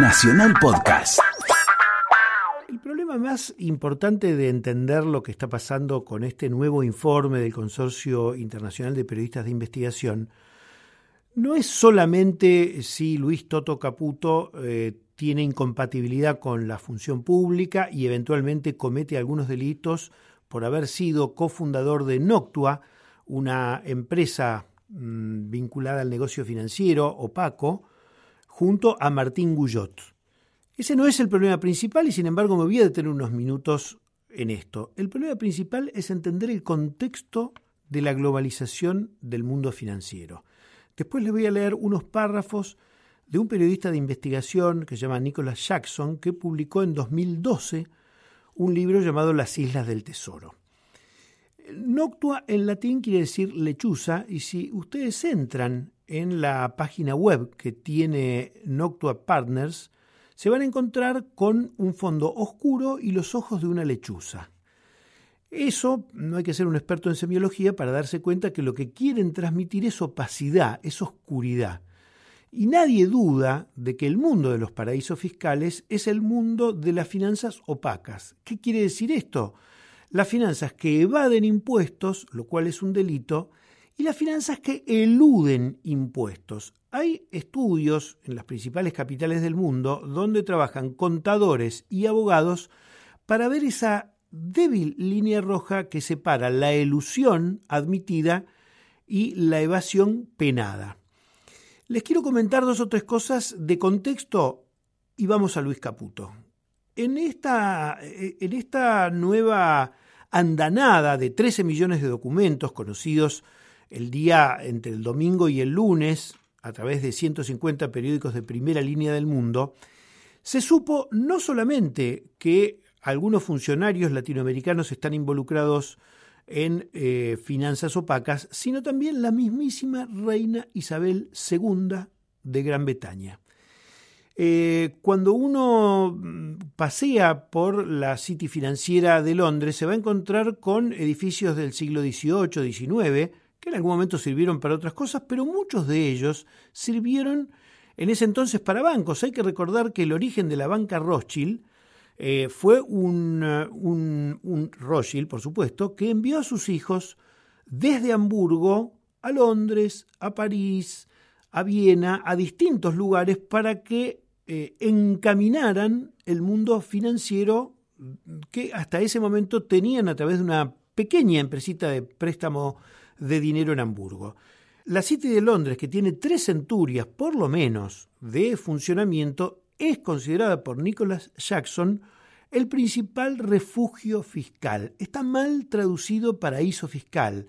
Nacional Podcast. El problema más importante de entender lo que está pasando con este nuevo informe del Consorcio Internacional de Periodistas de Investigación no es solamente si Luis Toto Caputo eh, tiene incompatibilidad con la función pública y eventualmente comete algunos delitos por haber sido cofundador de Noctua, una empresa mm, vinculada al negocio financiero opaco, junto a Martín Guyot. Ese no es el problema principal y sin embargo me voy a detener unos minutos en esto. El problema principal es entender el contexto de la globalización del mundo financiero. Después les voy a leer unos párrafos de un periodista de investigación que se llama Nicholas Jackson, que publicó en 2012 un libro llamado Las Islas del Tesoro. Noctua en latín quiere decir lechuza y si ustedes entran en la página web que tiene Noctua Partners, se van a encontrar con un fondo oscuro y los ojos de una lechuza. Eso no hay que ser un experto en semiología para darse cuenta que lo que quieren transmitir es opacidad, es oscuridad. Y nadie duda de que el mundo de los paraísos fiscales es el mundo de las finanzas opacas. ¿Qué quiere decir esto? Las finanzas que evaden impuestos, lo cual es un delito, y las finanzas que eluden impuestos. Hay estudios en las principales capitales del mundo donde trabajan contadores y abogados para ver esa débil línea roja que separa la elusión admitida y la evasión penada. Les quiero comentar dos o tres cosas de contexto y vamos a Luis Caputo. En esta, en esta nueva andanada de 13 millones de documentos conocidos el día entre el domingo y el lunes, a través de 150 periódicos de primera línea del mundo, se supo no solamente que algunos funcionarios latinoamericanos están involucrados en eh, finanzas opacas, sino también la mismísima reina Isabel II de Gran Bretaña. Eh, cuando uno mm, pasea por la City financiera de Londres, se va a encontrar con edificios del siglo XVIII, XIX, que en algún momento sirvieron para otras cosas, pero muchos de ellos sirvieron en ese entonces para bancos. Hay que recordar que el origen de la banca Rothschild eh, fue un, un, un Rothschild, por supuesto, que envió a sus hijos desde Hamburgo a Londres, a París, a Viena, a distintos lugares para que eh, encaminaran el mundo financiero que hasta ese momento tenían a través de una pequeña empresita de préstamo de dinero en Hamburgo. La City de Londres, que tiene tres centurias por lo menos de funcionamiento, es considerada por Nicholas Jackson el principal refugio fiscal. Está mal traducido paraíso fiscal.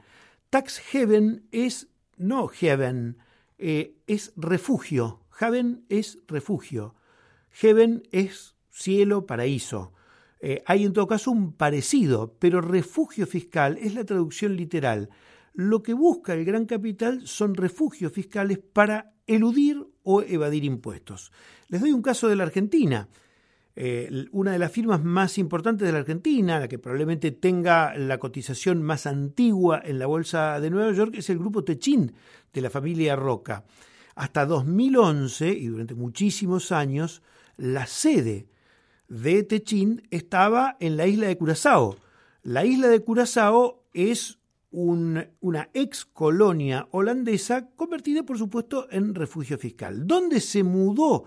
Tax heaven es no heaven, eh, es refugio. Heaven es refugio. Heaven es cielo, paraíso. Eh, hay en todo caso un parecido, pero refugio fiscal es la traducción literal lo que busca el gran capital son refugios fiscales para eludir o evadir impuestos. Les doy un caso de la Argentina. Eh, una de las firmas más importantes de la Argentina, la que probablemente tenga la cotización más antigua en la Bolsa de Nueva York, es el grupo Techin de la familia Roca. Hasta 2011 y durante muchísimos años, la sede de Techin estaba en la isla de Curazao. La isla de Curazao es una ex colonia holandesa convertida, por supuesto, en refugio fiscal. ¿Dónde se mudó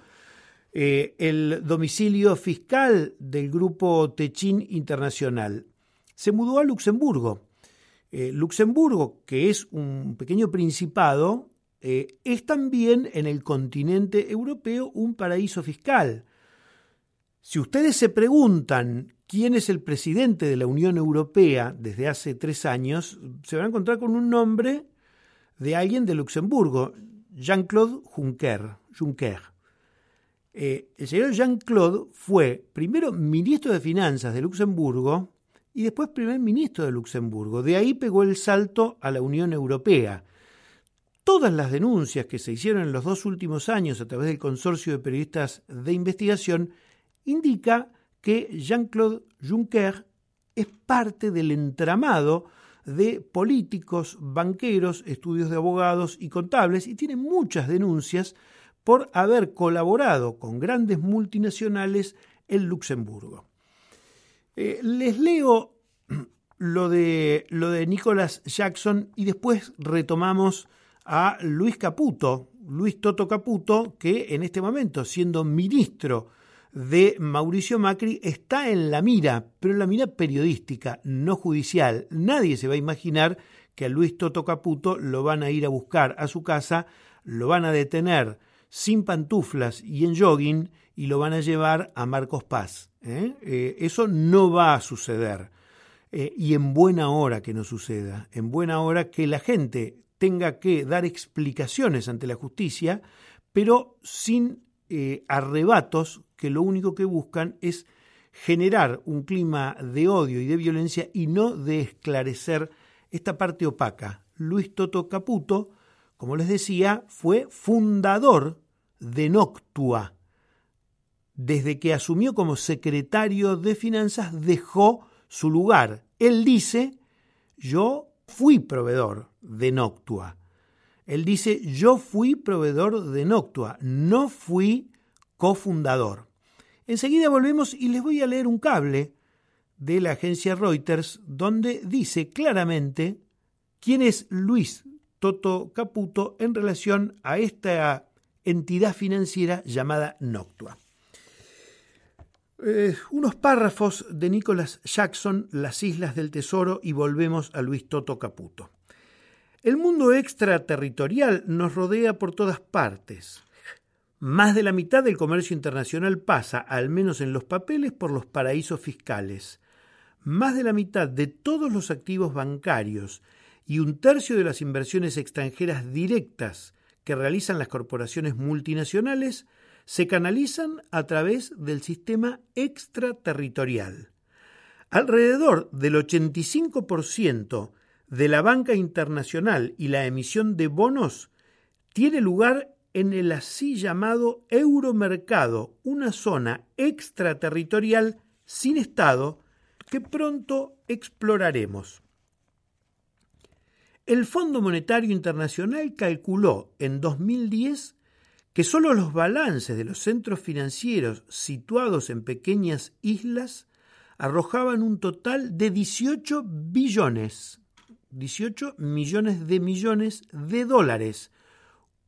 eh, el domicilio fiscal del grupo Techin Internacional? Se mudó a Luxemburgo. Eh, Luxemburgo, que es un pequeño principado, eh, es también en el continente europeo un paraíso fiscal. Si ustedes se preguntan quién es el presidente de la Unión Europea desde hace tres años, se van a encontrar con un nombre de alguien de Luxemburgo, Jean-Claude Juncker. Juncker. Eh, el señor Jean-Claude fue primero ministro de Finanzas de Luxemburgo y después primer ministro de Luxemburgo. De ahí pegó el salto a la Unión Europea. Todas las denuncias que se hicieron en los dos últimos años a través del consorcio de periodistas de investigación indica que Jean-Claude Juncker es parte del entramado de políticos, banqueros, estudios de abogados y contables y tiene muchas denuncias por haber colaborado con grandes multinacionales en Luxemburgo. Eh, les leo lo de, lo de Nicholas Jackson y después retomamos a Luis Caputo, Luis Toto Caputo, que en este momento, siendo ministro de Mauricio Macri, está en la mira, pero en la mira periodística, no judicial. Nadie se va a imaginar que a Luis Toto Caputo lo van a ir a buscar a su casa, lo van a detener sin pantuflas y en jogging y lo van a llevar a Marcos Paz. ¿eh? Eh, eso no va a suceder. Eh, y en buena hora que no suceda, en buena hora que la gente tenga que dar explicaciones ante la justicia, pero sin arrebatos que lo único que buscan es generar un clima de odio y de violencia y no de esclarecer esta parte opaca. Luis Toto Caputo, como les decía, fue fundador de Noctua. Desde que asumió como secretario de Finanzas dejó su lugar. Él dice, yo fui proveedor de Noctua. Él dice, yo fui proveedor de Noctua, no fui cofundador. Enseguida volvemos y les voy a leer un cable de la agencia Reuters donde dice claramente quién es Luis Toto Caputo en relación a esta entidad financiera llamada Noctua. Eh, unos párrafos de Nicholas Jackson, Las Islas del Tesoro, y volvemos a Luis Toto Caputo. El mundo extraterritorial nos rodea por todas partes. Más de la mitad del comercio internacional pasa, al menos en los papeles, por los paraísos fiscales. Más de la mitad de todos los activos bancarios y un tercio de las inversiones extranjeras directas que realizan las corporaciones multinacionales se canalizan a través del sistema extraterritorial. Alrededor del 85% de la banca internacional y la emisión de bonos tiene lugar en el así llamado euromercado, una zona extraterritorial sin Estado que pronto exploraremos. El Fondo Monetario Internacional calculó en 2010 que solo los balances de los centros financieros situados en pequeñas islas arrojaban un total de 18 billones, 18 millones de millones de dólares,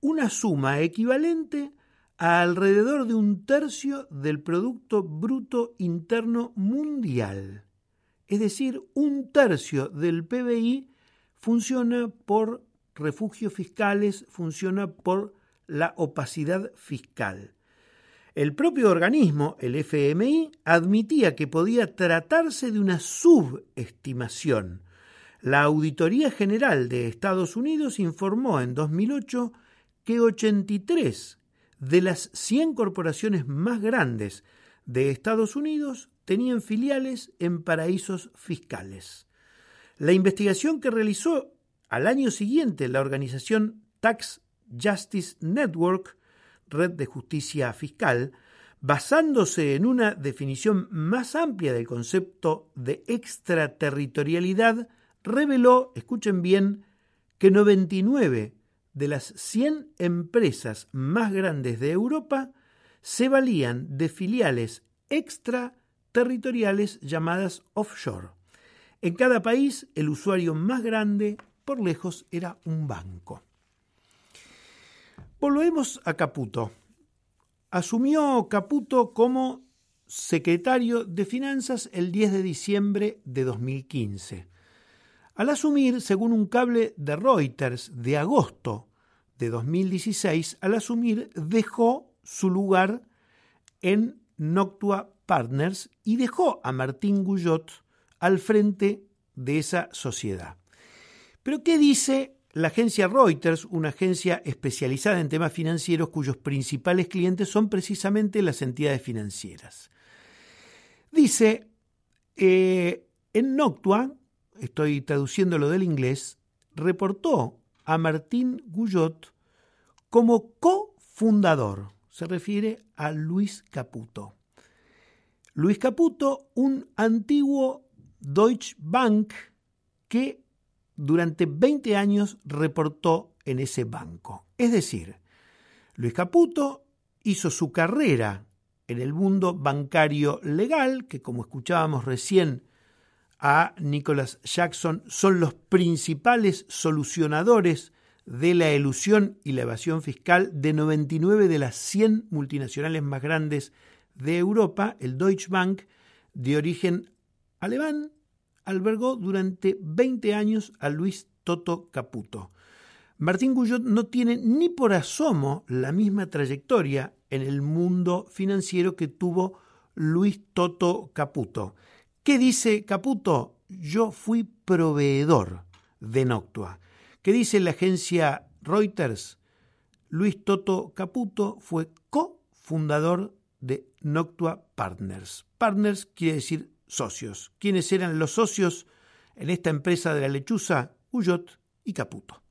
una suma equivalente a alrededor de un tercio del Producto Bruto Interno Mundial. Es decir, un tercio del PBI funciona por refugios fiscales, funciona por la opacidad fiscal. El propio organismo, el FMI, admitía que podía tratarse de una subestimación. La Auditoría General de Estados Unidos informó en 2008 que 83 de las 100 corporaciones más grandes de Estados Unidos tenían filiales en paraísos fiscales. La investigación que realizó al año siguiente la organización Tax Justice Network, Red de Justicia Fiscal, basándose en una definición más amplia del concepto de extraterritorialidad, reveló, escuchen bien, que 99 de las 100 empresas más grandes de Europa se valían de filiales extraterritoriales llamadas offshore. En cada país, el usuario más grande, por lejos, era un banco. Volvemos a Caputo. Asumió Caputo como secretario de Finanzas el 10 de diciembre de 2015. Al asumir, según un cable de Reuters de agosto de 2016, al asumir dejó su lugar en Noctua Partners y dejó a Martín Guyot al frente de esa sociedad. Pero ¿qué dice la agencia Reuters, una agencia especializada en temas financieros cuyos principales clientes son precisamente las entidades financieras? Dice, eh, en Noctua, estoy traduciéndolo del inglés, reportó a Martín Guyot como cofundador. Se refiere a Luis Caputo. Luis Caputo, un antiguo Deutsche Bank que durante 20 años reportó en ese banco. Es decir, Luis Caputo hizo su carrera en el mundo bancario legal, que como escuchábamos recién a Nicholas Jackson, son los principales solucionadores de la elusión y la evasión fiscal de 99 de las 100 multinacionales más grandes de Europa, el Deutsche Bank, de origen alemán, albergó durante 20 años a Luis Toto Caputo. Martín Guyot no tiene ni por asomo la misma trayectoria en el mundo financiero que tuvo Luis Toto Caputo. ¿Qué dice Caputo? Yo fui proveedor de Noctua. ¿Qué dice la agencia Reuters? Luis Toto Caputo fue cofundador de Noctua Partners. Partners quiere decir socios. ¿Quiénes eran los socios en esta empresa de la lechuza? Uyot y Caputo.